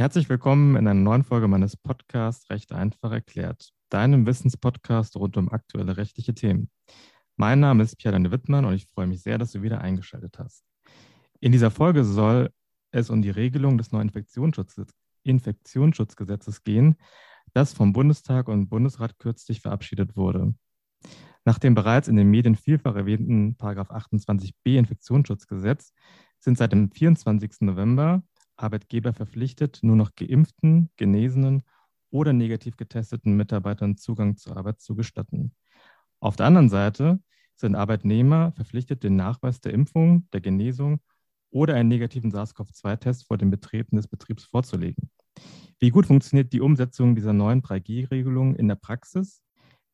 Herzlich willkommen in einer neuen Folge meines Podcasts Recht einfach erklärt, deinem Wissenspodcast rund um aktuelle rechtliche Themen. Mein Name ist Pierre Wittmann und ich freue mich sehr, dass du wieder eingeschaltet hast. In dieser Folge soll es um die Regelung des neuen Infektionsschutzes, Infektionsschutzgesetzes gehen, das vom Bundestag und Bundesrat kürzlich verabschiedet wurde. Nach dem bereits in den Medien vielfach erwähnten 28b Infektionsschutzgesetz sind seit dem 24. November Arbeitgeber verpflichtet, nur noch geimpften, genesenen oder negativ getesteten Mitarbeitern Zugang zur Arbeit zu gestatten. Auf der anderen Seite sind Arbeitnehmer verpflichtet, den Nachweis der Impfung, der Genesung oder einen negativen SARS-CoV-2-Test vor dem Betreten des Betriebs vorzulegen. Wie gut funktioniert die Umsetzung dieser neuen 3G-Regelung in der Praxis?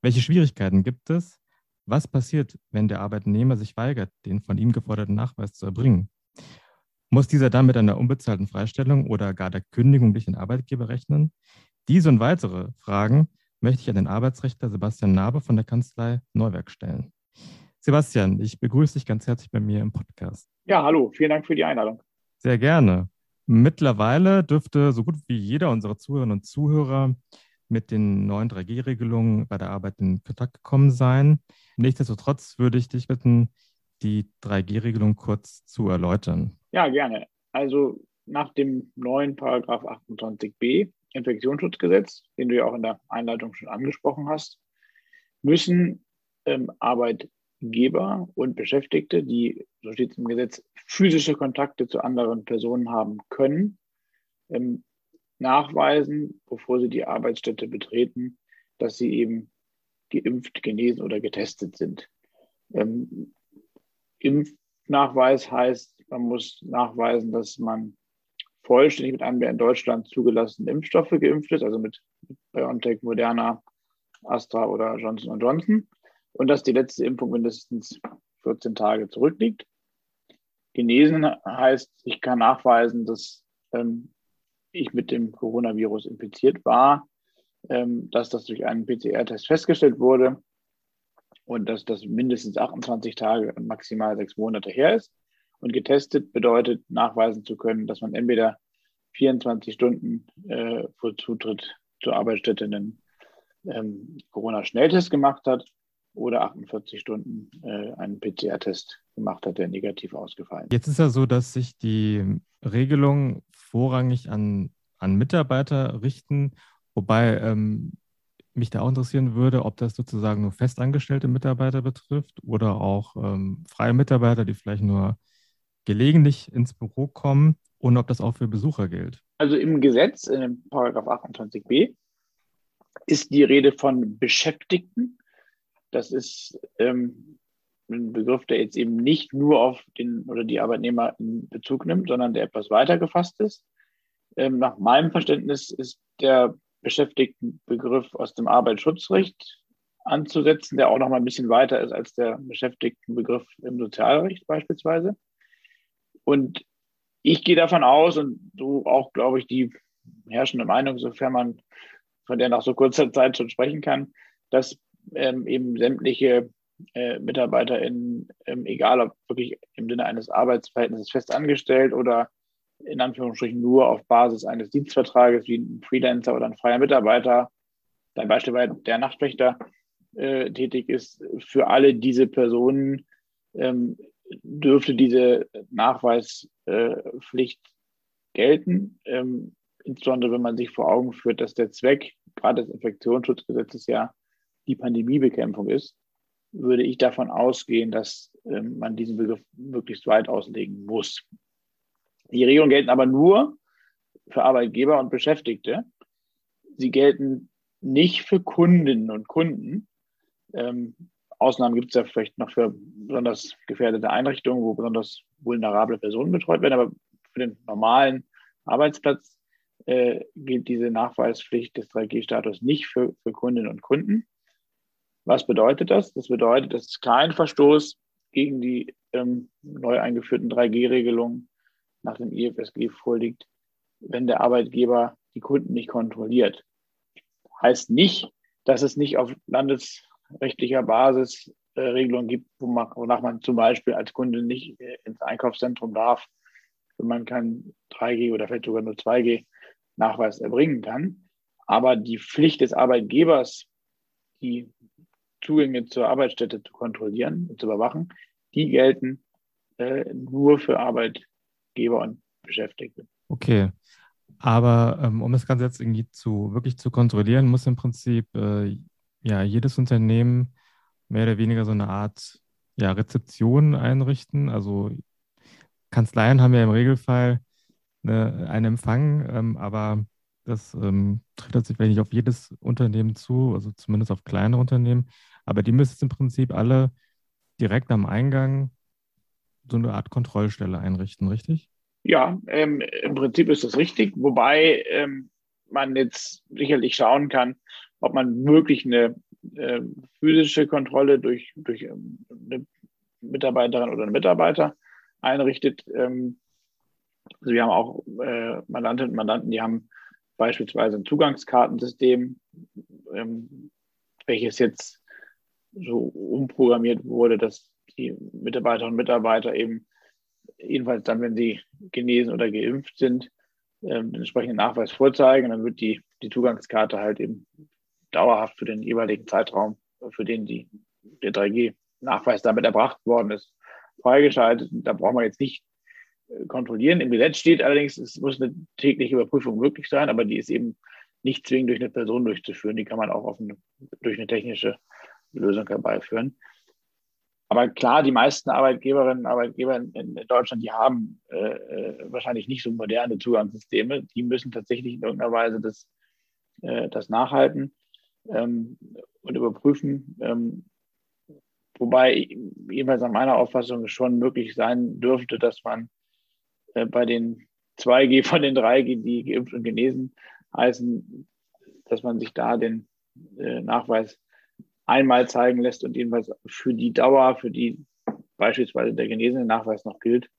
Welche Schwierigkeiten gibt es? Was passiert, wenn der Arbeitnehmer sich weigert, den von ihm geforderten Nachweis zu erbringen? Muss dieser dann mit einer unbezahlten Freistellung oder gar der Kündigung durch den Arbeitgeber rechnen? Diese und weitere Fragen möchte ich an den Arbeitsrechtler Sebastian Nabe von der Kanzlei Neuwerk stellen. Sebastian, ich begrüße dich ganz herzlich bei mir im Podcast. Ja, hallo, vielen Dank für die Einladung. Sehr gerne. Mittlerweile dürfte so gut wie jeder unserer Zuhörerinnen und Zuhörer mit den neuen 3G-Regelungen bei der Arbeit in Kontakt gekommen sein. Nichtsdestotrotz würde ich dich bitten, die 3G-Regelung kurz zu erläutern. Ja, gerne. Also nach dem neuen Paragraph 28b Infektionsschutzgesetz, den du ja auch in der Einleitung schon angesprochen hast, müssen ähm, Arbeitgeber und Beschäftigte, die, so steht es im Gesetz, physische Kontakte zu anderen Personen haben können, ähm, nachweisen, bevor sie die Arbeitsstätte betreten, dass sie eben geimpft, genesen oder getestet sind. Ähm, Impfnachweis heißt, man muss nachweisen, dass man vollständig mit einem der in Deutschland zugelassenen Impfstoffe geimpft ist, also mit BioNTech, Moderna, Astra oder Johnson Johnson. Und dass die letzte Impfung mindestens 14 Tage zurückliegt. Genesen heißt, ich kann nachweisen, dass ähm, ich mit dem Coronavirus infiziert war, ähm, dass das durch einen PCR-Test festgestellt wurde und dass das mindestens 28 Tage und maximal sechs Monate her ist. Und getestet bedeutet, nachweisen zu können, dass man entweder 24 Stunden äh, vor Zutritt zur Arbeitsstätte einen ähm, Corona-Schnelltest gemacht hat oder 48 Stunden äh, einen PCR-Test gemacht hat, der negativ ausgefallen ist. Jetzt ist ja so, dass sich die Regelungen vorrangig an, an Mitarbeiter richten, wobei ähm, mich da auch interessieren würde, ob das sozusagen nur festangestellte Mitarbeiter betrifft oder auch ähm, freie Mitarbeiter, die vielleicht nur gelegentlich ins Büro kommen und ob das auch für Besucher gilt. Also im Gesetz, in Paragraph 28b, ist die Rede von Beschäftigten. Das ist ähm, ein Begriff, der jetzt eben nicht nur auf den oder die Arbeitnehmer in Bezug nimmt, sondern der etwas weiter gefasst ist. Ähm, nach meinem Verständnis ist der Beschäftigtenbegriff aus dem Arbeitsschutzrecht anzusetzen, der auch noch mal ein bisschen weiter ist als der Beschäftigtenbegriff im Sozialrecht beispielsweise. Und ich gehe davon aus, und so auch, glaube ich, die herrschende Meinung, sofern man von der nach so kurzer Zeit schon sprechen kann, dass ähm, eben sämtliche äh, MitarbeiterInnen, ähm, egal ob wirklich im Sinne eines Arbeitsverhältnisses festangestellt oder in Anführungsstrichen nur auf Basis eines Dienstvertrages wie ein Freelancer oder ein freier Mitarbeiter, dein Beispiel war der Nachtwächter äh, tätig ist, für alle diese Personen ähm, dürfte diese Nachweispflicht gelten. Ähm, insbesondere wenn man sich vor Augen führt, dass der Zweck gerade des Infektionsschutzgesetzes ja die Pandemiebekämpfung ist, würde ich davon ausgehen, dass ähm, man diesen Begriff möglichst weit auslegen muss. Die Regelungen gelten aber nur für Arbeitgeber und Beschäftigte. Sie gelten nicht für Kundinnen und Kunden. Ähm, Ausnahmen gibt es ja vielleicht noch für besonders gefährdete Einrichtungen, wo besonders vulnerable Personen betreut werden, aber für den normalen Arbeitsplatz äh, gilt diese Nachweispflicht des 3G-Status nicht für, für Kundinnen und Kunden. Was bedeutet das? Das bedeutet, dass kein Verstoß gegen die ähm, neu eingeführten 3G-Regelungen nach dem IFSG vorliegt, wenn der Arbeitgeber die Kunden nicht kontrolliert. Heißt nicht, dass es nicht auf landesrechtlicher Basis äh, Regelungen gibt, wonach man zum Beispiel als Kunde nicht äh, ins Einkaufszentrum darf, wenn man kein 3G oder vielleicht sogar nur 2G Nachweis erbringen kann. Aber die Pflicht des Arbeitgebers, die Zugänge zur Arbeitsstätte zu kontrollieren und zu überwachen, die gelten äh, nur für Arbeitgeber und Beschäftigte. Okay. Aber ähm, um das Ganze jetzt irgendwie zu wirklich zu kontrollieren, muss im Prinzip äh, ja jedes Unternehmen mehr oder weniger so eine Art ja, Rezeption einrichten. Also Kanzleien haben ja im Regelfall eine, einen Empfang, ähm, aber das ähm, trifft sich nicht auf jedes Unternehmen zu, also zumindest auf kleine Unternehmen. Aber die müssen im Prinzip alle direkt am Eingang so eine Art Kontrollstelle einrichten, richtig? Ja, ähm, im Prinzip ist das richtig, wobei ähm, man jetzt sicherlich schauen kann, ob man wirklich eine äh, physische Kontrolle durch, durch ähm, eine Mitarbeiterin oder einen Mitarbeiter einrichtet. Ähm, also wir haben auch äh, Mandantinnen und Mandanten, die haben beispielsweise ein Zugangskartensystem, ähm, welches jetzt so umprogrammiert wurde, dass die Mitarbeiterinnen und Mitarbeiter eben jedenfalls dann, wenn sie genesen oder geimpft sind, ähm, den entsprechenden Nachweis vorzeigen. Und dann wird die, die Zugangskarte halt eben dauerhaft für den jeweiligen Zeitraum, für den die, der 3G-Nachweis damit erbracht worden ist, freigeschaltet. Da braucht man jetzt nicht äh, kontrollieren. Im Gesetz steht allerdings, es muss eine tägliche Überprüfung möglich sein, aber die ist eben nicht zwingend durch eine Person durchzuführen. Die kann man auch eine, durch eine technische Lösung herbeiführen. Aber klar, die meisten Arbeitgeberinnen und Arbeitgeber in Deutschland, die haben äh, äh, wahrscheinlich nicht so moderne Zugangssysteme. Die müssen tatsächlich in irgendeiner Weise das, äh, das nachhalten ähm, und überprüfen. Ähm, wobei jedenfalls nach meiner Auffassung schon möglich sein dürfte, dass man äh, bei den 2G von den 3G, die geimpft und genesen heißen, dass man sich da den äh, Nachweis einmal zeigen lässt und jedenfalls für die Dauer, für die beispielsweise der genesene Nachweis noch gilt,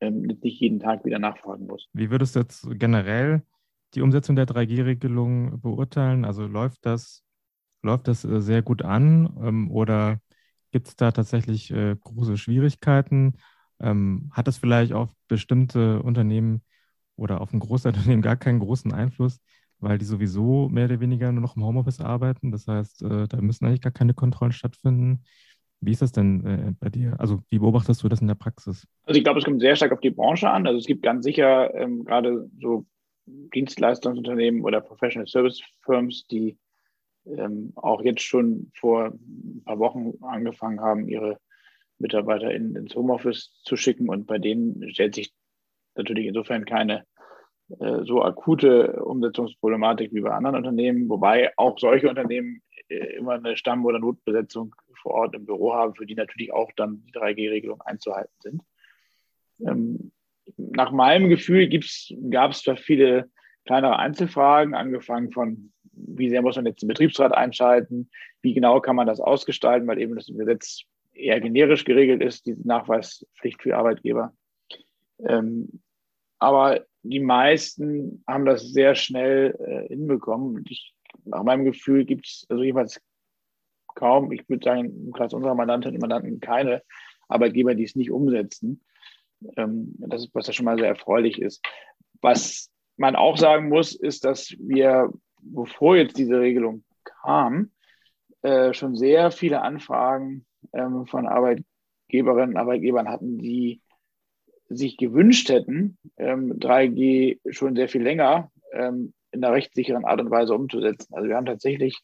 ähm, nicht jeden Tag wieder nachfragen muss. Wie würdest du jetzt generell die Umsetzung der 3G-Regelung beurteilen? Also läuft das, läuft das äh, sehr gut an ähm, oder gibt es da tatsächlich äh, große Schwierigkeiten? Ähm, hat das vielleicht auf bestimmte Unternehmen oder auf ein großes Unternehmen gar keinen großen Einfluss? Weil die sowieso mehr oder weniger nur noch im Homeoffice arbeiten. Das heißt, äh, da müssen eigentlich gar keine Kontrollen stattfinden. Wie ist das denn äh, bei dir? Also wie beobachtest du das in der Praxis? Also ich glaube, es kommt sehr stark auf die Branche an. Also es gibt ganz sicher ähm, gerade so Dienstleistungsunternehmen oder Professional Service Firms, die ähm, auch jetzt schon vor ein paar Wochen angefangen haben, ihre Mitarbeiter in, ins Homeoffice zu schicken. Und bei denen stellt sich natürlich insofern keine so akute Umsetzungsproblematik wie bei anderen Unternehmen, wobei auch solche Unternehmen äh, immer eine Stamm- oder Notbesetzung vor Ort im Büro haben, für die natürlich auch dann die 3G-Regelung einzuhalten sind. Ähm, nach meinem Gefühl gab es zwar viele kleinere Einzelfragen, angefangen von, wie sehr muss man jetzt den Betriebsrat einschalten, wie genau kann man das ausgestalten, weil eben das Gesetz eher generisch geregelt ist, die Nachweispflicht für Arbeitgeber. Ähm, aber die meisten haben das sehr schnell äh, hinbekommen. Und ich, nach meinem Gefühl gibt es also jeweils kaum, ich würde sagen, im Kreis unserer Mandantinnen und Mandanten keine Arbeitgeber, die es nicht umsetzen. Ähm, das ist, was ja schon mal sehr erfreulich ist. Was man auch sagen muss, ist, dass wir, bevor jetzt diese Regelung kam, äh, schon sehr viele Anfragen ähm, von Arbeitgeberinnen und Arbeitgebern hatten, die sich gewünscht hätten, ähm, 3G schon sehr viel länger ähm, in einer rechtssicheren Art und Weise umzusetzen. Also wir haben tatsächlich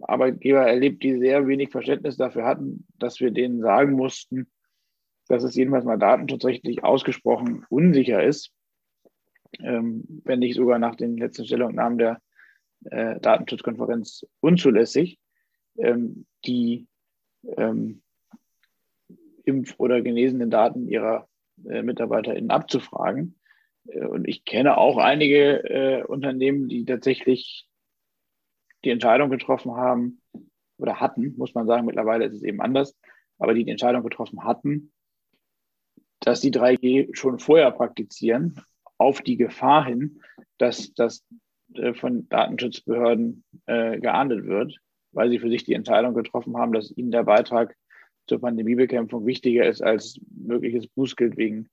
Arbeitgeber erlebt, die sehr wenig Verständnis dafür hatten, dass wir denen sagen mussten, dass es jedenfalls mal datenschutzrechtlich ausgesprochen unsicher ist, ähm, wenn nicht sogar nach den letzten Stellungnahmen der äh, Datenschutzkonferenz unzulässig, ähm, die ähm, impf- oder genesenen Daten ihrer äh, MitarbeiterInnen abzufragen. Äh, und ich kenne auch einige äh, Unternehmen, die tatsächlich die Entscheidung getroffen haben oder hatten, muss man sagen, mittlerweile ist es eben anders, aber die die Entscheidung getroffen hatten, dass die 3G schon vorher praktizieren, auf die Gefahr hin, dass das äh, von Datenschutzbehörden äh, geahndet wird, weil sie für sich die Entscheidung getroffen haben, dass ihnen der Beitrag zur Pandemiebekämpfung wichtiger ist als mögliches Bußgeld wegen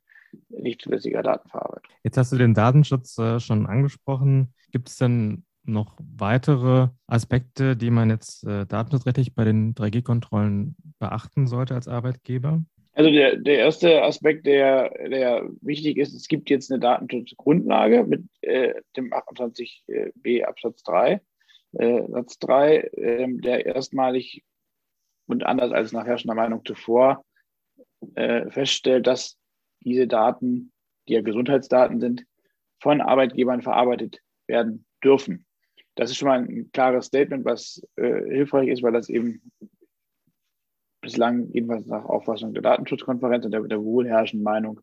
nicht zulässiger Datenverarbeitung. Jetzt hast du den Datenschutz äh, schon angesprochen. Gibt es denn noch weitere Aspekte, die man jetzt äh, datenschutzrechtlich bei den 3G-Kontrollen beachten sollte als Arbeitgeber? Also der, der erste Aspekt, der, der wichtig ist, es gibt jetzt eine Datenschutzgrundlage mit äh, dem 28b Absatz 3, äh, Satz 3, äh, der erstmalig und anders als nach herrschender Meinung zuvor äh, feststellt, dass diese Daten, die ja Gesundheitsdaten sind, von Arbeitgebern verarbeitet werden dürfen. Das ist schon mal ein klares Statement, was äh, hilfreich ist, weil das eben bislang jedenfalls nach Auffassung der Datenschutzkonferenz und der, der wohlherrschenden Meinung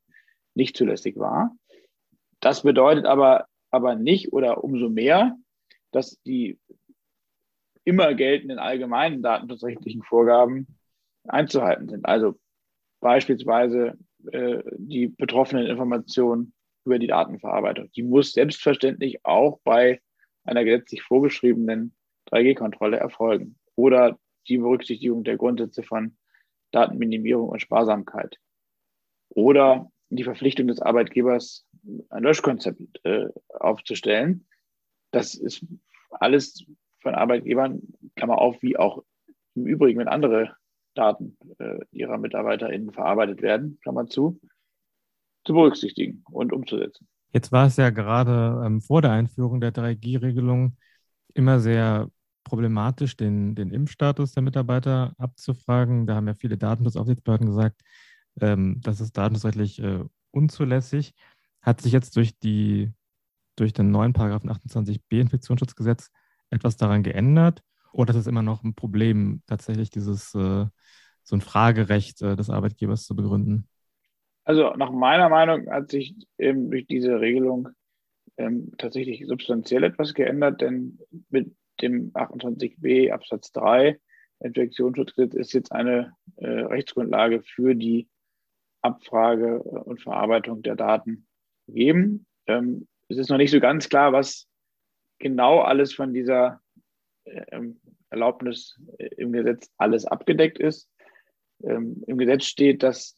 nicht zulässig war. Das bedeutet aber, aber nicht oder umso mehr, dass die immer geltenden allgemeinen datenschutzrechtlichen Vorgaben einzuhalten sind. Also beispielsweise äh, die betroffenen Informationen über die Datenverarbeitung. Die muss selbstverständlich auch bei einer gesetzlich vorgeschriebenen 3G-Kontrolle erfolgen. Oder die Berücksichtigung der Grundsätze von Datenminimierung und Sparsamkeit. Oder die Verpflichtung des Arbeitgebers, ein Löschkonzept äh, aufzustellen. Das ist alles von Arbeitgebern, Klammer auf, wie auch im Übrigen, wenn andere Daten äh, ihrer MitarbeiterInnen verarbeitet werden, Klammer zu, zu berücksichtigen und umzusetzen. Jetzt war es ja gerade ähm, vor der Einführung der 3G-Regelung immer sehr problematisch, den, den Impfstatus der Mitarbeiter abzufragen. Da haben ja viele Datenschutzaufsichtsbehörden gesagt, ähm, das ist datenschutzrechtlich äh, unzulässig. Hat sich jetzt durch, die, durch den neuen Paragraphen 28b Infektionsschutzgesetz etwas daran geändert? Oder ist es immer noch ein Problem, tatsächlich dieses äh, so ein Fragerecht äh, des Arbeitgebers zu begründen? Also nach meiner Meinung hat sich eben durch diese Regelung ähm, tatsächlich substanziell etwas geändert, denn mit dem 28b Absatz 3 Infektionsschutzgesetz ist jetzt eine äh, Rechtsgrundlage für die Abfrage und Verarbeitung der Daten gegeben. Ähm, es ist noch nicht so ganz klar, was genau alles von dieser äh, Erlaubnis äh, im Gesetz alles abgedeckt ist. Ähm, Im Gesetz steht, dass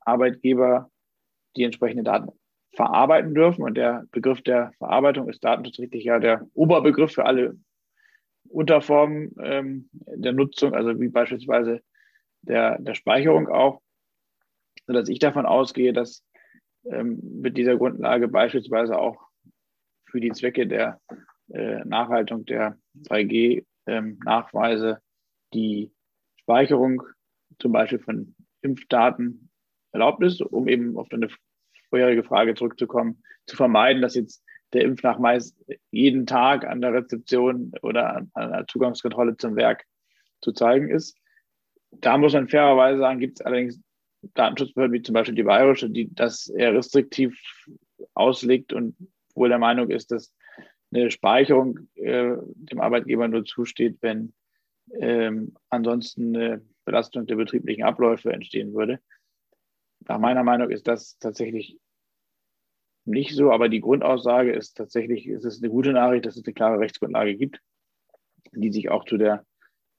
Arbeitgeber die entsprechenden Daten verarbeiten dürfen. Und der Begriff der Verarbeitung ist datenschutzrechtlich ja der Oberbegriff für alle Unterformen ähm, der Nutzung, also wie beispielsweise der, der Speicherung auch, sodass ich davon ausgehe, dass ähm, mit dieser Grundlage beispielsweise auch für die Zwecke der äh, Nachhaltung der 3G-Nachweise ähm, die Speicherung zum Beispiel von Impfdaten erlaubt ist, um eben auf deine vorherige Frage zurückzukommen, zu vermeiden, dass jetzt der Impfnachweis jeden Tag an der Rezeption oder an, der Zugangskontrolle zum Werk zu zeigen ist. Da muss man fairerweise sagen, gibt es allerdings Datenschutzbehörden wie zum Beispiel die bayerische, die das eher restriktiv auslegt und wohl der Meinung ist, dass eine Speicherung äh, dem Arbeitgeber nur zusteht, wenn ähm, ansonsten eine Belastung der betrieblichen Abläufe entstehen würde. Nach meiner Meinung ist das tatsächlich nicht so, aber die Grundaussage ist tatsächlich, es ist eine gute Nachricht, dass es eine klare Rechtsgrundlage gibt, die sich auch zu der,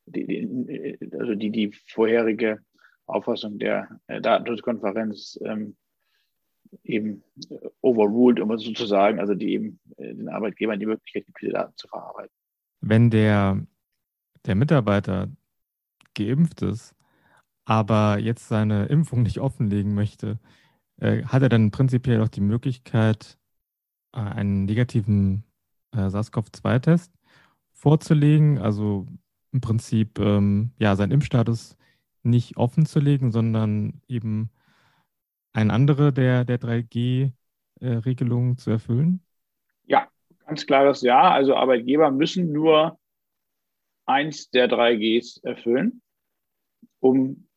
die, die, also die, die vorherige Auffassung der äh, Datenschutzkonferenz ähm, eben overruled, um es so zu sagen, also die eben äh, den Arbeitgebern die Möglichkeit gibt, diese Daten zu verarbeiten. Wenn der, der Mitarbeiter geimpft ist, aber jetzt seine Impfung nicht offenlegen möchte, äh, hat er dann prinzipiell auch die Möglichkeit, äh, einen negativen äh, SARS-CoV-2-Test vorzulegen, also im Prinzip ähm, ja, seinen Impfstatus nicht offen zu legen, sondern eben eine andere der, der 3G-Regelungen zu erfüllen? Ja, ganz klares Ja. Also Arbeitgeber müssen nur eins der 3Gs erfüllen, um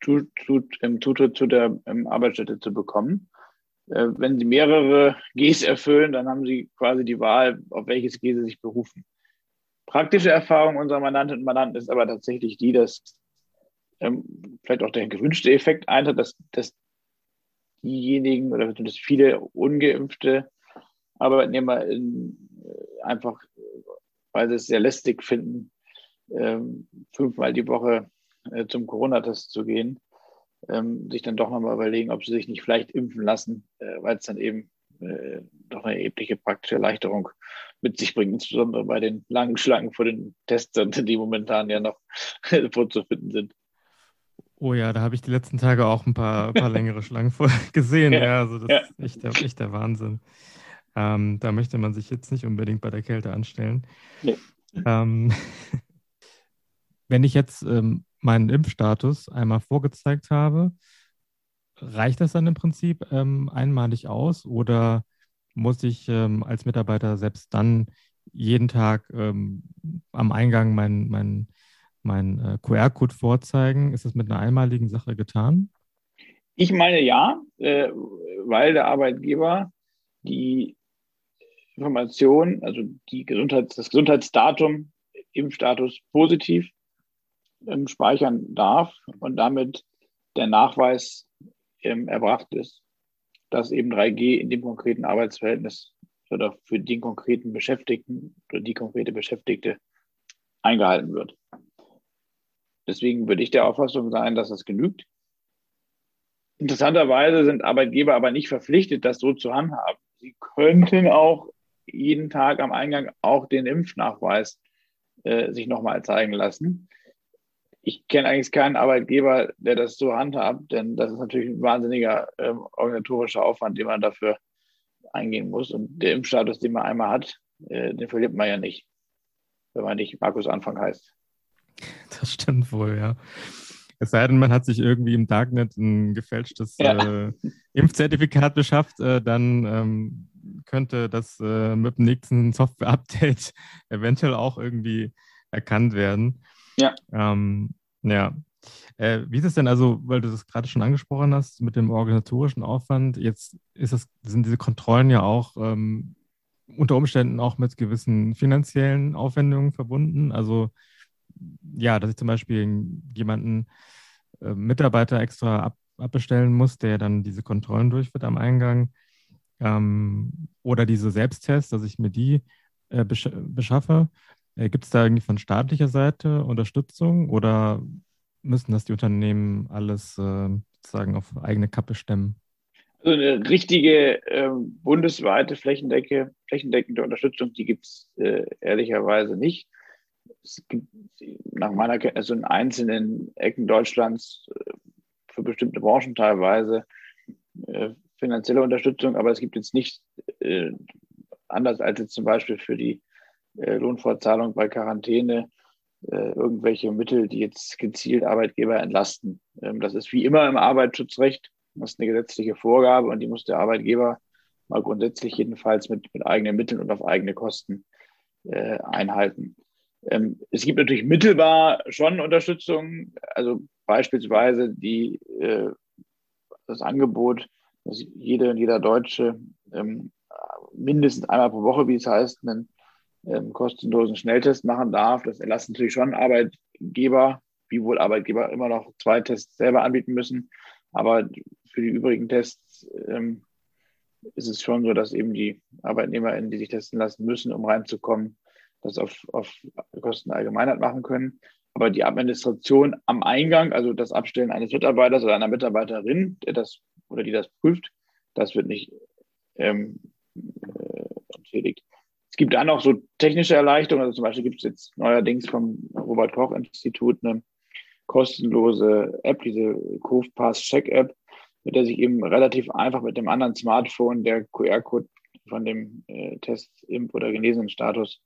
Zutritt zu der ähm, Arbeitsstätte zu bekommen. Äh, wenn Sie mehrere Gs erfüllen, dann haben Sie quasi die Wahl, auf welches G Sie sich berufen. Praktische Erfahrung unserer Mandantinnen und Mandanten ist aber tatsächlich die, dass ähm, vielleicht auch der gewünschte Effekt eintritt, dass, dass diejenigen oder dass viele ungeimpfte Arbeitnehmer in, äh, einfach, weil sie es sehr lästig finden, ähm, fünfmal die Woche äh, zum Corona-Test zu gehen, ähm, sich dann doch nochmal überlegen, ob sie sich nicht vielleicht impfen lassen, äh, weil es dann eben doch eine erhebliche praktische Erleichterung mit sich bringt, insbesondere bei den langen Schlangen vor den Testzentren, die momentan ja noch vorzufinden sind. Oh ja, da habe ich die letzten Tage auch ein paar, paar längere Schlangen vor gesehen. Ja, ja also das ja. ist echt der, echt der Wahnsinn. Ähm, da möchte man sich jetzt nicht unbedingt bei der Kälte anstellen. Nee. Ähm, wenn ich jetzt ähm, meinen Impfstatus einmal vorgezeigt habe, reicht das dann im Prinzip ähm, einmalig aus oder muss ich ähm, als Mitarbeiter selbst dann jeden Tag ähm, am Eingang meinen mein, mein, äh, QR-Code vorzeigen? Ist das mit einer einmaligen Sache getan? Ich meine ja, äh, weil der Arbeitgeber die Information, also die Gesundheits-, das Gesundheitsdatum im Status positiv ähm, speichern darf und damit der Nachweis ähm, erbracht ist, dass eben 3G in dem konkreten Arbeitsverhältnis oder für den konkreten Beschäftigten oder die konkrete Beschäftigte eingehalten wird. Deswegen würde ich der Auffassung sein, dass das genügt. Interessanterweise sind Arbeitgeber aber nicht verpflichtet, das so zu handhaben. Sie könnten auch jeden Tag am Eingang auch den Impfnachweis äh, sich nochmal zeigen lassen. Ich kenne eigentlich keinen Arbeitgeber, der das so handhabt, denn das ist natürlich ein wahnsinniger ähm, organisatorischer Aufwand, den man dafür eingehen muss. Und der Impfstatus, den man einmal hat, äh, den verliert man ja nicht, wenn man nicht Markus Anfang heißt. Das stimmt wohl, ja. Es sei denn, man hat sich irgendwie im Darknet ein gefälschtes ja. äh, Impfzertifikat beschafft, äh, dann ähm, könnte das äh, mit dem nächsten Software-Update eventuell auch irgendwie erkannt werden. Ja. Ähm, ja. Äh, wie ist es denn also, weil du das gerade schon angesprochen hast, mit dem organisatorischen Aufwand? Jetzt ist das, sind diese Kontrollen ja auch ähm, unter Umständen auch mit gewissen finanziellen Aufwendungen verbunden. Also ja, dass ich zum Beispiel jemanden, äh, Mitarbeiter extra ab, abbestellen muss, der dann diese Kontrollen durchführt am Eingang. Ähm, oder diese Selbsttests, dass ich mir die äh, besch beschaffe. Äh, Gibt es da irgendwie von staatlicher Seite Unterstützung oder müssen das die Unternehmen alles äh, sozusagen auf eigene Kappe stemmen? Also eine richtige äh, bundesweite Flächendecke, flächendeckende Unterstützung, die gibt es äh, ehrlicherweise nicht. Es gibt nach meiner Kenntnis in einzelnen Ecken Deutschlands äh, für bestimmte Branchen teilweise äh, finanzielle Unterstützung, aber es gibt jetzt nicht, äh, anders als jetzt zum Beispiel für die Lohnfortzahlung bei Quarantäne, irgendwelche Mittel, die jetzt gezielt Arbeitgeber entlasten. Ähm, das ist wie immer im Arbeitsschutzrecht. Das ist eine gesetzliche Vorgabe und die muss der Arbeitgeber mal grundsätzlich jedenfalls mit, mit eigenen Mitteln und auf eigene Kosten einhalten. Ähm, es gibt natürlich mittelbar schon Unterstützung, also beispielsweise die, äh, das Angebot, dass jede und jeder Deutsche ähm, mindestens einmal pro Woche, wie es heißt, einen ähm, kostenlosen Schnelltest machen darf. Das erlassen natürlich schon Arbeitgeber, wie wohl Arbeitgeber immer noch zwei Tests selber anbieten müssen. Aber für die übrigen Tests ähm, ist es schon so, dass eben die ArbeitnehmerInnen, die sich testen lassen müssen, um reinzukommen, das auf, auf Kosten der Allgemeinheit machen können. Aber die Administration am Eingang, also das Abstellen eines Mitarbeiters oder einer Mitarbeiterin, der das oder die das prüft, das wird nicht ähm, äh. Es gibt dann noch so technische Erleichterungen. Also zum Beispiel gibt es jetzt neuerdings vom Robert Koch Institut eine kostenlose App, diese CovePass Check App, mit der sich eben relativ einfach mit dem anderen Smartphone der QR-Code von dem äh, Test, Imp- oder Genesenenstatus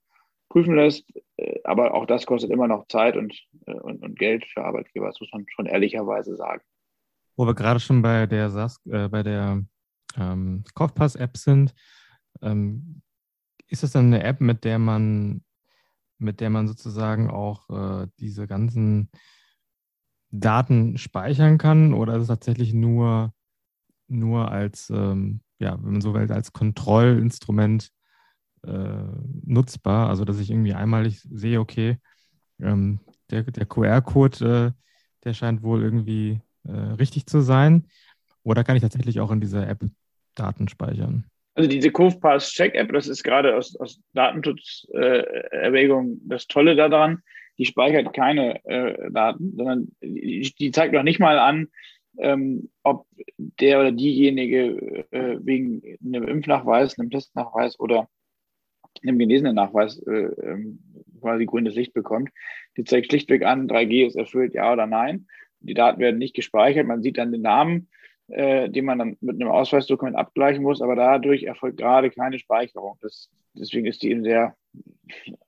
prüfen lässt. Äh, aber auch das kostet immer noch Zeit und, äh, und, und Geld für Arbeitgeber, das muss man schon ehrlicherweise sagen. Wo wir gerade schon bei der SAS, äh, bei der ähm, Kopfpass-App sind, ähm, ist das dann eine App, mit der man, mit der man sozusagen auch äh, diese ganzen Daten speichern kann oder ist es tatsächlich nur, nur als, ähm, ja, wenn man so will, als Kontrollinstrument äh, nutzbar. Also dass ich irgendwie einmalig sehe, okay, ähm, der, der QR-Code, äh, der scheint wohl irgendwie äh, richtig zu sein. Oder kann ich tatsächlich auch in dieser App Daten speichern? Also diese CovePass Check App, das ist gerade aus, aus Datenschutzerwägung das Tolle daran. Die speichert keine äh, Daten, sondern die, die, zeigt noch nicht mal an, ähm, ob der oder diejenige äh, wegen einem Impfnachweis, einem Testnachweis oder einem genesenen Nachweis äh, ähm, quasi grünes Licht bekommt. Die zeigt schlichtweg an, 3G ist erfüllt, ja oder nein. Die Daten werden nicht gespeichert. Man sieht dann den Namen, äh, den man dann mit einem Ausweisdokument abgleichen muss, aber dadurch erfolgt gerade keine Speicherung. Das, deswegen ist die eben sehr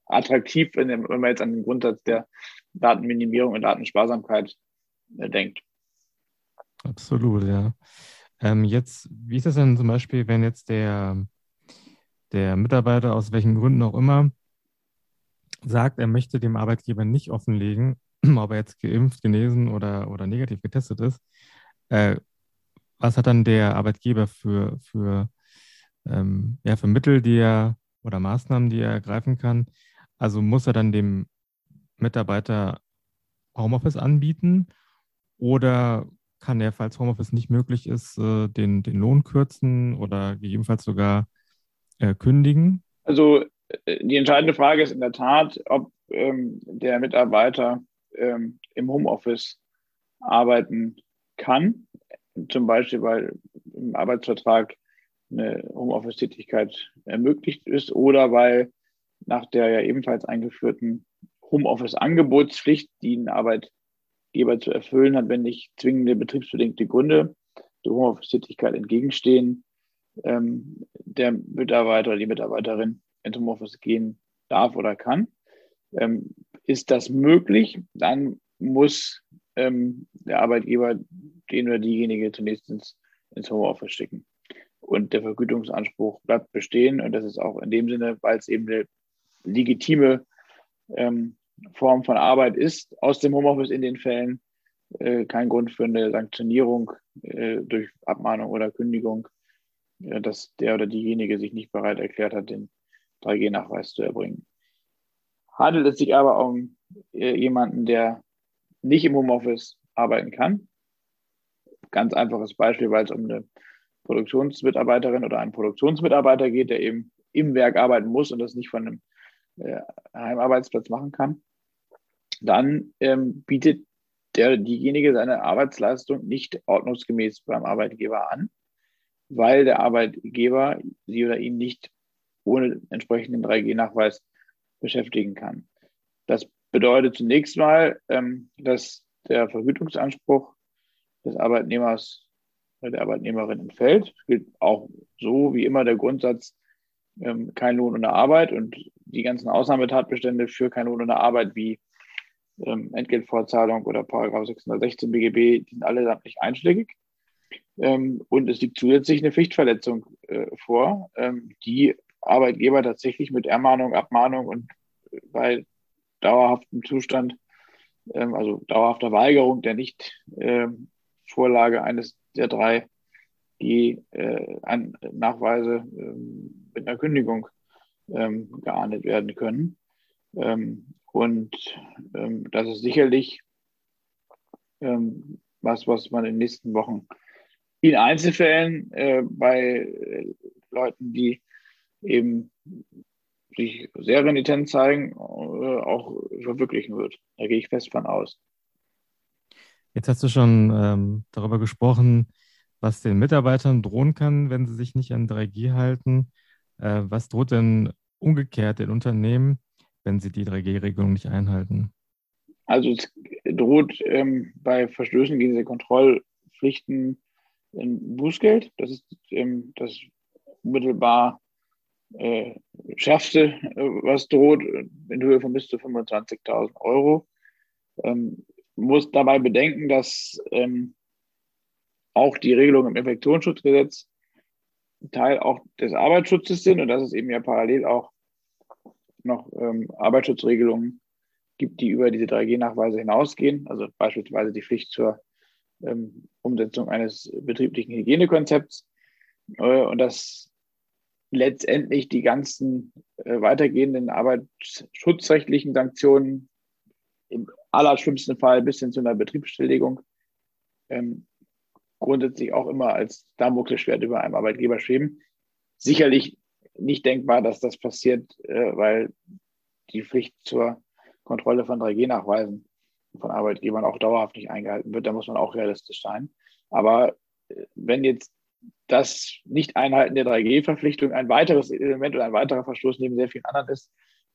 attraktiv, wenn, wenn man jetzt an den Grundsatz der Datenminimierung und Datensparsamkeit äh, denkt. Absolut, ja. Ähm, jetzt, wie ist das denn zum Beispiel, wenn jetzt der, der Mitarbeiter aus welchen Gründen auch immer sagt, er möchte dem Arbeitgeber nicht offenlegen, ob er jetzt geimpft, genesen oder, oder negativ getestet ist, äh, was hat dann der Arbeitgeber für, für, ähm, ja, für Mittel, die er oder Maßnahmen, die er ergreifen kann? Also muss er dann dem Mitarbeiter Homeoffice anbieten oder kann er, falls Homeoffice nicht möglich ist, äh, den, den Lohn kürzen oder gegebenenfalls sogar äh, kündigen? Also äh, die entscheidende Frage ist in der Tat, ob ähm, der Mitarbeiter ähm, im Homeoffice arbeiten kann, zum Beispiel weil im Arbeitsvertrag eine Homeoffice-Tätigkeit ermöglicht ist oder weil nach der ja ebenfalls eingeführten Homeoffice-Angebotspflicht, die ein Arbeitgeber zu erfüllen hat, wenn nicht zwingende betriebsbedingte Gründe der Homeoffice-Tätigkeit entgegenstehen, ähm, der Mitarbeiter oder die Mitarbeiterin ins Homeoffice gehen darf oder kann. Ähm, ist das möglich, dann muss ähm, der Arbeitgeber den oder diejenige zunächst ins, ins Homeoffice schicken. Und der Vergütungsanspruch bleibt bestehen. Und das ist auch in dem Sinne, weil es eben eine legitime ähm, Form von Arbeit ist, aus dem Homeoffice in den Fällen äh, kein Grund für eine Sanktionierung äh, durch Abmahnung oder Kündigung, dass der oder diejenige sich nicht bereit erklärt hat, den 3G-Nachweis zu erbringen. Handelt es sich aber um äh, jemanden, der nicht im Homeoffice arbeiten kann? Ganz einfaches Beispiel, weil es um eine Produktionsmitarbeiterin oder einen Produktionsmitarbeiter geht, der eben im Werk arbeiten muss und das nicht von einem äh, Heimarbeitsplatz machen kann. Dann ähm, bietet der diejenige seine Arbeitsleistung nicht ordnungsgemäß beim Arbeitgeber an, weil der Arbeitgeber sie oder ihn nicht ohne entsprechenden 3G-Nachweis beschäftigen kann. Das bedeutet zunächst mal, ähm, dass der Vergütungsanspruch des Arbeitnehmers oder der Arbeitnehmerin entfällt. Das gilt auch so wie immer der Grundsatz, ähm, kein Lohn ohne Arbeit und die ganzen Ausnahmetatbestände für kein Lohn ohne Arbeit wie ähm, Entgeltvorzahlung oder Paragraph 616 BGB, die sind allesamt nicht einschlägig. Ähm, und es liegt zusätzlich eine Pflichtverletzung äh, vor, ähm, die Arbeitgeber tatsächlich mit Ermahnung, Abmahnung und bei dauerhaftem Zustand, ähm, also dauerhafter Weigerung der Nicht-Vorlage ähm, eines der drei die äh, ähm, mit einer Kündigung ähm, geahndet werden können. Ähm, und das ist sicherlich was, was man in den nächsten Wochen in Einzelfällen äh, bei äh, Leuten, die eben sich sehr renitent zeigen, äh, auch verwirklichen wird. Da gehe ich fest von aus. Jetzt hast du schon ähm, darüber gesprochen, was den Mitarbeitern drohen kann, wenn sie sich nicht an 3G halten. Äh, was droht denn umgekehrt den Unternehmen, wenn sie die 3G-Regelung nicht einhalten? Also es droht ähm, bei Verstößen gegen diese Kontrollpflichten Bußgeld. Das ist ähm, das unmittelbar äh, schärfste, äh, was droht, in Höhe von bis zu 25.000 Euro. Ähm, muss dabei bedenken, dass ähm, auch die Regelungen im Infektionsschutzgesetz Teil auch des Arbeitsschutzes sind und dass es eben ja parallel auch noch ähm, Arbeitsschutzregelungen gibt, die über diese 3G-Nachweise hinausgehen. Also beispielsweise die Pflicht zur ähm, Umsetzung eines betrieblichen Hygienekonzepts. Äh, und dass letztendlich die ganzen äh, weitergehenden arbeitsschutzrechtlichen Sanktionen im allerschlimmsten Fall bis hin zu einer Betriebsstilllegung ähm, grundsätzlich auch immer als Damoklesschwert über einem Arbeitgeber schweben. Sicherlich nicht denkbar, dass das passiert, äh, weil die Pflicht zur Kontrolle von 3G-Nachweisen von Arbeitgebern auch dauerhaft nicht eingehalten wird. Da muss man auch realistisch sein. Aber äh, wenn jetzt das Nicht-Einhalten der 3G-Verpflichtung ein weiteres Element oder ein weiterer Verstoß neben sehr vielen anderen ist,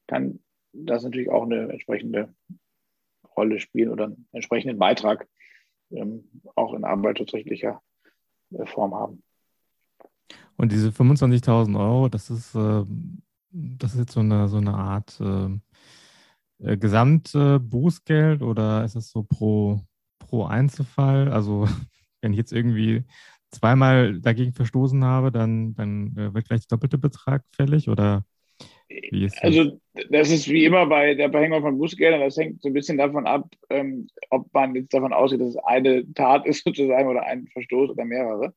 kann das natürlich auch eine entsprechende Rolle spielen oder einen entsprechenden Beitrag ähm, auch in arbeitsschutzrechtlicher äh, Form haben. Und diese 25.000 Euro, das ist, äh, das ist jetzt so eine, so eine Art äh, äh Gesamtbußgeld oder ist es so pro, pro Einzelfall? Also wenn ich jetzt irgendwie zweimal dagegen verstoßen habe, dann, dann äh, wird gleich der doppelte Betrag fällig oder wie ist das? Also das ist wie immer bei der Verhängung von Bußgeldern, das hängt so ein bisschen davon ab, ähm, ob man jetzt davon ausgeht, dass es eine Tat ist sozusagen oder ein Verstoß oder mehrere.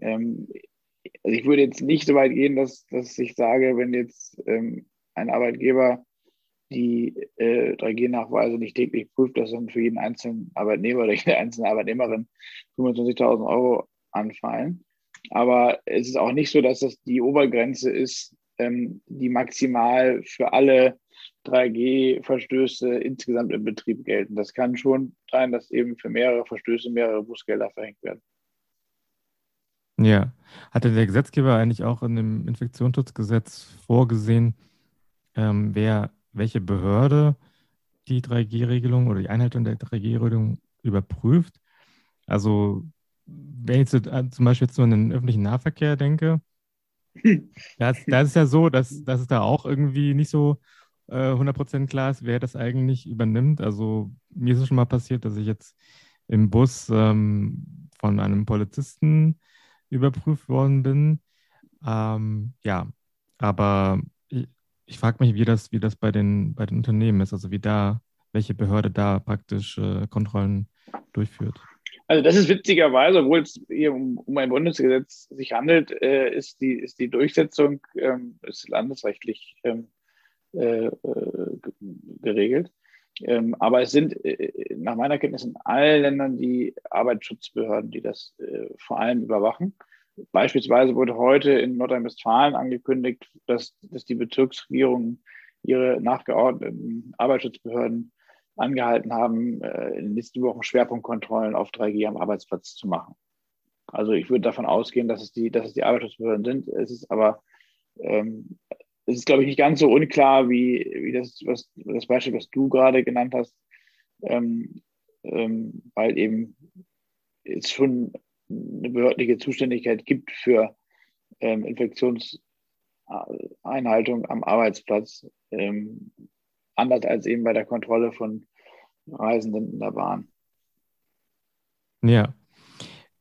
Ähm, also ich würde jetzt nicht so weit gehen, dass, dass ich sage, wenn jetzt ähm, ein Arbeitgeber die äh, 3G-Nachweise nicht täglich prüft, dass dann für jeden einzelnen Arbeitnehmer oder jede einzelne Arbeitnehmerin 25.000 Euro anfallen. Aber es ist auch nicht so, dass das die Obergrenze ist, ähm, die maximal für alle 3G-Verstöße insgesamt im Betrieb gelten. Das kann schon sein, dass eben für mehrere Verstöße mehrere Bußgelder verhängt werden. Ja. Hatte der Gesetzgeber eigentlich auch in dem Infektionsschutzgesetz vorgesehen, ähm, wer, welche Behörde die 3G-Regelung oder die Einhaltung der 3G-Regelung überprüft? Also, wenn ich äh, zum Beispiel jetzt nur an den öffentlichen Nahverkehr denke, da ist, das ist ja so, dass, dass es da auch irgendwie nicht so äh, 100% klar ist, wer das eigentlich übernimmt. Also, mir ist es schon mal passiert, dass ich jetzt im Bus ähm, von einem Polizisten überprüft worden bin. Ähm, ja, aber ich, frage mich, wie das, wie das bei den, bei den Unternehmen ist, also wie da, welche Behörde da praktisch äh, Kontrollen durchführt. Also das ist witzigerweise, obwohl es hier um, um ein Bundesgesetz sich handelt, äh, ist, die, ist die Durchsetzung ähm, ist landesrechtlich ähm, äh, äh geregelt. Ähm, aber es sind äh, nach meiner Kenntnis in allen Ländern die Arbeitsschutzbehörden, die das äh, vor allem überwachen. Beispielsweise wurde heute in Nordrhein-Westfalen angekündigt, dass, dass die Bezirksregierungen ihre nachgeordneten Arbeitsschutzbehörden angehalten haben, äh, in den nächsten Wochen Schwerpunktkontrollen auf 3G am Arbeitsplatz zu machen. Also ich würde davon ausgehen, dass es die, dass es die Arbeitsschutzbehörden sind. Es ist aber ähm, es ist, glaube ich, nicht ganz so unklar, wie, wie das, was, das Beispiel, was du gerade genannt hast, ähm, ähm, weil eben es schon eine behördliche Zuständigkeit gibt für ähm, Infektionseinhaltung am Arbeitsplatz, ähm, anders als eben bei der Kontrolle von Reisenden in der Bahn. Ja.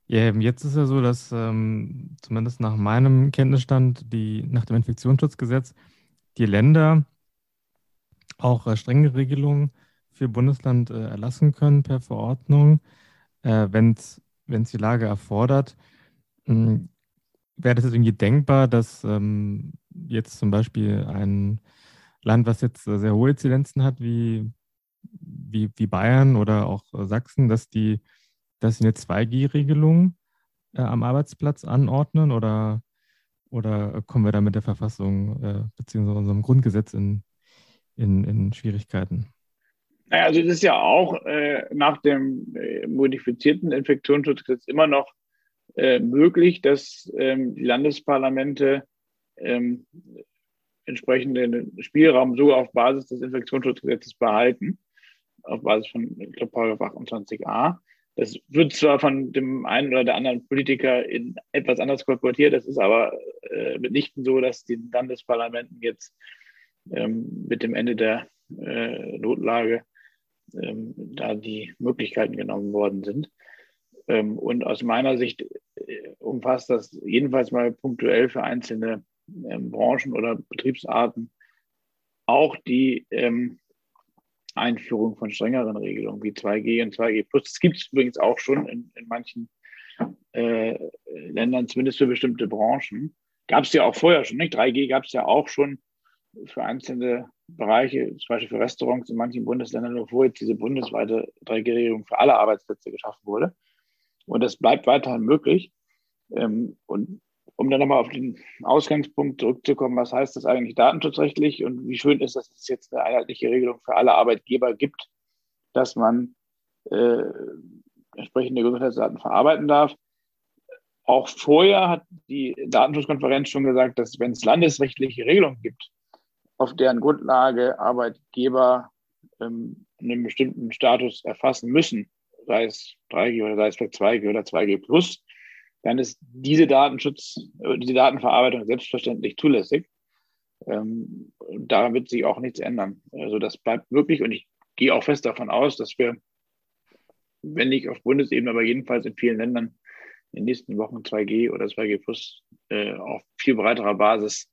Ja, jetzt ist ja so, dass ähm, zumindest nach meinem Kenntnisstand, die nach dem Infektionsschutzgesetz, die Länder auch äh, strenge Regelungen für Bundesland äh, erlassen können per Verordnung, äh, wenn es die Lage erfordert. Hm, wäre das irgendwie denkbar, dass ähm, jetzt zum Beispiel ein Land, was jetzt sehr hohe Inzidenzen hat, wie, wie, wie Bayern oder auch Sachsen, dass die dass sie eine 2G-Regelung äh, am Arbeitsplatz anordnen oder, oder kommen wir da mit der Verfassung äh, bzw. unserem Grundgesetz in, in, in Schwierigkeiten? Naja, also es ist ja auch äh, nach dem äh, modifizierten Infektionsschutzgesetz immer noch äh, möglich, dass ähm, die Landesparlamente ähm, entsprechenden Spielraum sogar auf Basis des Infektionsschutzgesetzes behalten, auf Basis von, ich glaube, 28a. Das wird zwar von dem einen oder der anderen Politiker in etwas anders kolportiert, das ist aber äh, mitnichten so, dass den Landesparlamenten jetzt ähm, mit dem Ende der äh, Notlage ähm, da die Möglichkeiten genommen worden sind. Ähm, und aus meiner Sicht äh, umfasst das jedenfalls mal punktuell für einzelne ähm, Branchen oder Betriebsarten auch die ähm, Einführung von strengeren Regelungen wie 2G und 2G Plus. Das gibt es übrigens auch schon in, in manchen äh, Ländern, zumindest für bestimmte Branchen. Gab es ja auch vorher schon, nicht? 3G gab es ja auch schon für einzelne Bereiche, zum Beispiel für Restaurants in manchen Bundesländern, bevor jetzt diese bundesweite 3G-Regelung für alle Arbeitsplätze geschaffen wurde. Und das bleibt weiterhin möglich. Ähm, und um dann nochmal auf den Ausgangspunkt zurückzukommen, was heißt das eigentlich datenschutzrechtlich und wie schön ist, dass es jetzt eine einheitliche Regelung für alle Arbeitgeber gibt, dass man äh, entsprechende Gesundheitsdaten verarbeiten darf. Auch vorher hat die Datenschutzkonferenz schon gesagt, dass wenn es landesrechtliche Regelungen gibt, auf deren Grundlage Arbeitgeber ähm, einen bestimmten Status erfassen müssen, sei es 3G oder sei es vielleicht 2G oder 2G plus, dann ist diese Datenschutz, äh, diese Datenverarbeitung selbstverständlich zulässig. Ähm, da wird sich auch nichts ändern. Also das bleibt wirklich und ich gehe auch fest davon aus, dass wir, wenn nicht auf Bundesebene, aber jedenfalls in vielen Ländern in den nächsten Wochen 2G oder 2G Plus äh, auf viel breiterer Basis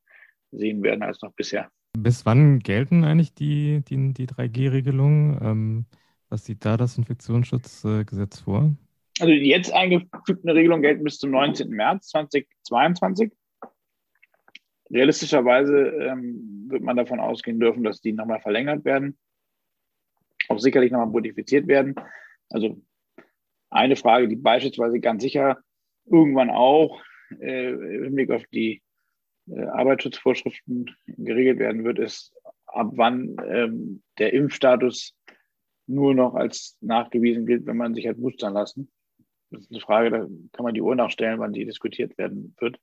sehen werden als noch bisher. Bis wann gelten eigentlich die, die, die 3G-Regelungen? Ähm, was sieht da das Infektionsschutzgesetz vor? Also die jetzt eingefügten Regelungen gelten bis zum 19. März 2022. Realistischerweise ähm, wird man davon ausgehen dürfen, dass die nochmal verlängert werden, auch sicherlich nochmal modifiziert werden. Also eine Frage, die beispielsweise ganz sicher irgendwann auch äh, im Hinblick auf die äh, Arbeitsschutzvorschriften geregelt werden wird, ist, ab wann ähm, der Impfstatus nur noch als nachgewiesen gilt, wenn man sich hat boostern lassen. Das ist eine Frage, da kann man die Uhr nachstellen, wann die diskutiert werden wird.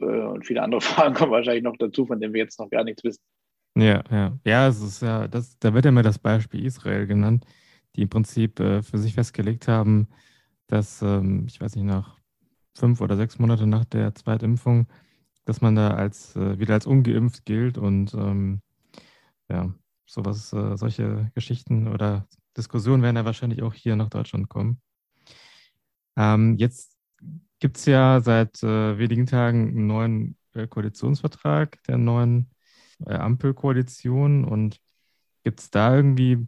Äh, und viele andere Fragen kommen wahrscheinlich noch dazu, von denen wir jetzt noch gar nichts wissen. Ja, ja. Ja, es ist ja, das, da wird ja immer das Beispiel Israel genannt, die im Prinzip äh, für sich festgelegt haben, dass, ähm, ich weiß nicht, nach fünf oder sechs Monate nach der Zweitimpfung, dass man da als äh, wieder als ungeimpft gilt und ähm, ja, sowas, äh, solche Geschichten oder Diskussionen werden ja wahrscheinlich auch hier nach Deutschland kommen. Ähm, jetzt gibt es ja seit äh, wenigen Tagen einen neuen äh, Koalitionsvertrag der neuen äh, Ampelkoalition und gibt es da irgendwie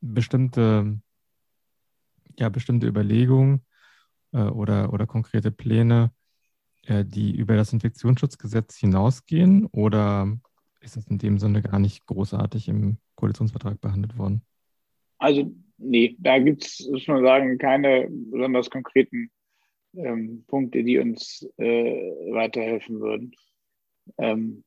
bestimmte, ja, bestimmte Überlegungen äh, oder, oder konkrete Pläne, äh, die über das Infektionsschutzgesetz hinausgehen oder ist das in dem Sinne gar nicht großartig im Koalitionsvertrag behandelt worden? Also, nee, da gibt es, muss man sagen, keine besonders konkreten ähm, Punkte, die uns äh, weiterhelfen würden. Ähm,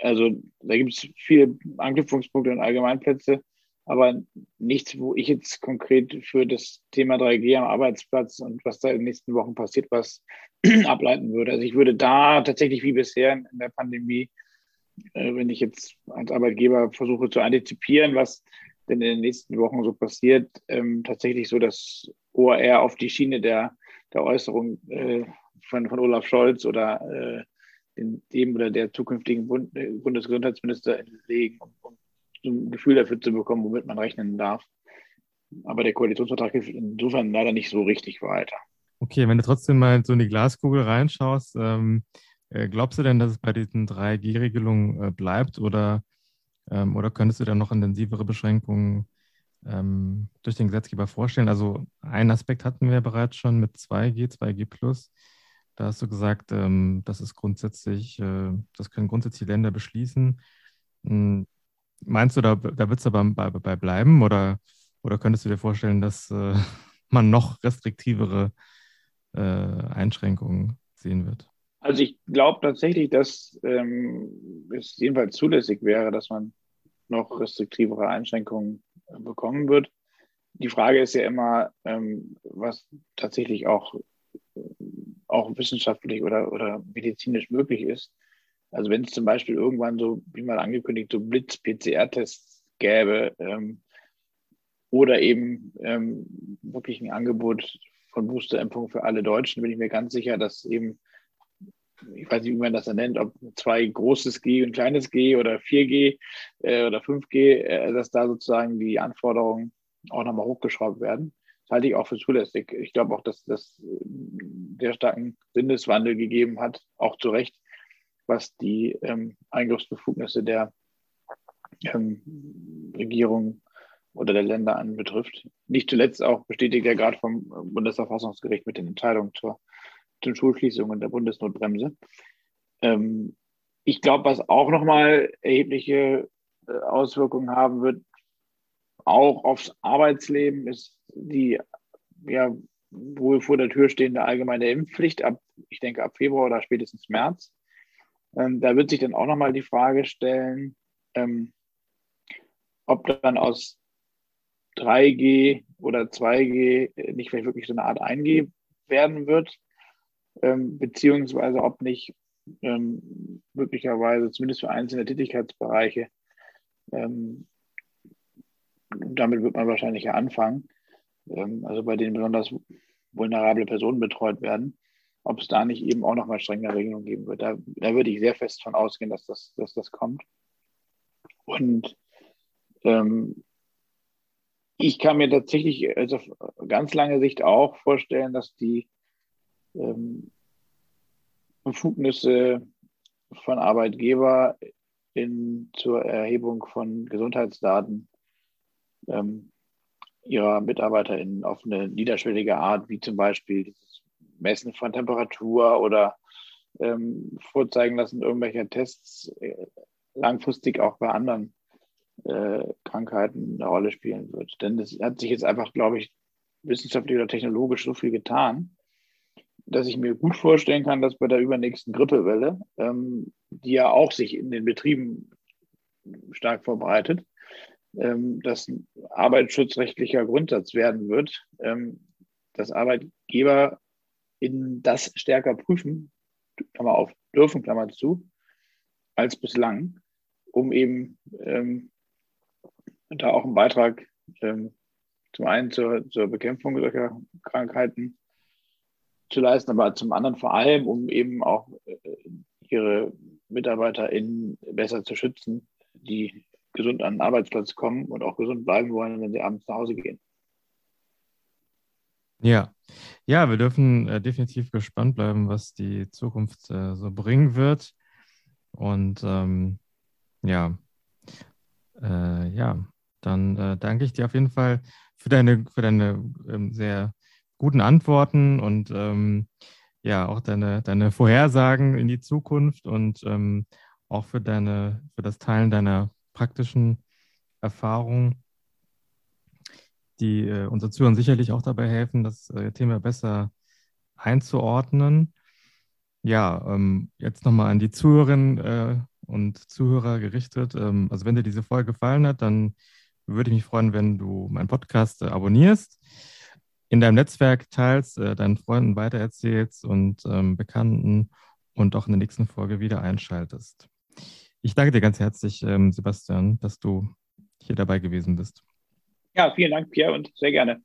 also, da gibt es viele Anknüpfungspunkte und Allgemeinplätze, aber nichts, wo ich jetzt konkret für das Thema 3G am Arbeitsplatz und was da in den nächsten Wochen passiert, was ableiten würde. Also, ich würde da tatsächlich wie bisher in der Pandemie äh, wenn ich jetzt als Arbeitgeber versuche zu antizipieren, was denn in den nächsten Wochen so passiert, ähm, tatsächlich so das OR auf die Schiene der, der Äußerung äh, von, von Olaf Scholz oder äh, dem oder der zukünftigen Bund, Bundesgesundheitsminister legen, um ein Gefühl dafür zu bekommen, womit man rechnen darf. Aber der Koalitionsvertrag hilft insofern leider nicht so richtig weiter. Okay, wenn du trotzdem mal so in die Glaskugel reinschaust, ähm, äh, glaubst du denn, dass es bei diesen 3G-Regelungen äh, bleibt oder, ähm, oder könntest du da noch intensivere Beschränkungen ähm, durch den Gesetzgeber vorstellen? Also einen Aspekt hatten wir bereits schon mit 2G, 2G Plus. Da hast du gesagt, ähm, das ist grundsätzlich, äh, das können grundsätzlich Länder beschließen. Meinst du, da, da wird es aber bei, bei bleiben oder, oder könntest du dir vorstellen, dass äh, man noch restriktivere äh, Einschränkungen sehen wird? Also ich glaube tatsächlich, dass ähm, es jedenfalls zulässig wäre, dass man noch restriktivere Einschränkungen äh, bekommen wird. Die Frage ist ja immer, ähm, was tatsächlich auch, auch wissenschaftlich oder, oder medizinisch möglich ist. Also wenn es zum Beispiel irgendwann so, wie mal angekündigt, so Blitz-PCR-Tests gäbe ähm, oder eben ähm, wirklich ein Angebot von Boosterimpfung für alle Deutschen, bin ich mir ganz sicher, dass eben ich weiß nicht, wie man das dann nennt, ob zwei großes G und kleines G oder 4G äh, oder 5G, äh, dass da sozusagen die Anforderungen auch nochmal hochgeschraubt werden. Das halte ich auch für zulässig. Ich glaube auch, dass das sehr starken Sinneswandel gegeben hat, auch zu Recht, was die ähm, Eingriffsbefugnisse der ähm, Regierung oder der Länder anbetrifft. Nicht zuletzt auch bestätigt er gerade vom Bundesverfassungsgericht mit den Entscheidungen zur den Schulschließungen der Bundesnotbremse. Ähm, ich glaube, was auch nochmal erhebliche äh, Auswirkungen haben wird, auch aufs Arbeitsleben, ist die ja, wohl vor der Tür stehende allgemeine Impfpflicht ab, ich denke, ab Februar oder spätestens März. Ähm, da wird sich dann auch nochmal die Frage stellen, ähm, ob dann aus 3G oder 2G nicht vielleicht wirklich so eine Art 1G werden wird, ähm, beziehungsweise ob nicht ähm, möglicherweise zumindest für einzelne Tätigkeitsbereiche, ähm, damit wird man wahrscheinlich ja anfangen, ähm, also bei denen besonders vulnerable Personen betreut werden, ob es da nicht eben auch nochmal strengere Regelungen geben wird. Da, da würde ich sehr fest von ausgehen, dass das, dass das kommt. Und ähm, ich kann mir tatsächlich also auf ganz lange Sicht auch vorstellen, dass die ähm, Befugnisse von Arbeitgeber in, zur Erhebung von Gesundheitsdaten ähm, ihrer MitarbeiterInnen auf eine niederschwellige Art, wie zum Beispiel das Messen von Temperatur oder ähm, vorzeigen lassen irgendwelcher Tests äh, langfristig auch bei anderen äh, Krankheiten eine Rolle spielen wird. Denn es hat sich jetzt einfach, glaube ich, wissenschaftlich oder technologisch so viel getan, dass ich mir gut vorstellen kann, dass bei der übernächsten Grippewelle, ähm, die ja auch sich in den Betrieben stark verbreitet, ähm, dass ein arbeitsschutzrechtlicher Grundsatz werden wird, ähm, dass Arbeitgeber in das stärker prüfen, Klammer auf, dürfen, Klammer zu, als bislang, um eben ähm, da auch einen Beitrag ähm, zum einen zur, zur Bekämpfung solcher Krankheiten zu leisten, aber zum anderen vor allem, um eben auch äh, ihre MitarbeiterInnen besser zu schützen, die gesund an den Arbeitsplatz kommen und auch gesund bleiben wollen, wenn sie abends nach Hause gehen. Ja, ja, wir dürfen äh, definitiv gespannt bleiben, was die Zukunft äh, so bringen wird. Und ähm, ja, äh, ja, dann äh, danke ich dir auf jeden Fall für deine, für deine ähm, sehr guten Antworten und ähm, ja, auch deine, deine Vorhersagen in die Zukunft und ähm, auch für deine, für das Teilen deiner praktischen Erfahrungen, die äh, unseren Zuhörern sicherlich auch dabei helfen, das äh, Thema besser einzuordnen. Ja, ähm, jetzt nochmal an die Zuhörerinnen äh, und Zuhörer gerichtet. Ähm, also wenn dir diese Folge gefallen hat, dann würde ich mich freuen, wenn du meinen Podcast äh, abonnierst in deinem Netzwerk teilst, äh, deinen Freunden weitererzählst und ähm, Bekannten und auch in der nächsten Folge wieder einschaltest. Ich danke dir ganz herzlich, ähm, Sebastian, dass du hier dabei gewesen bist. Ja, vielen Dank, Pierre, und sehr gerne.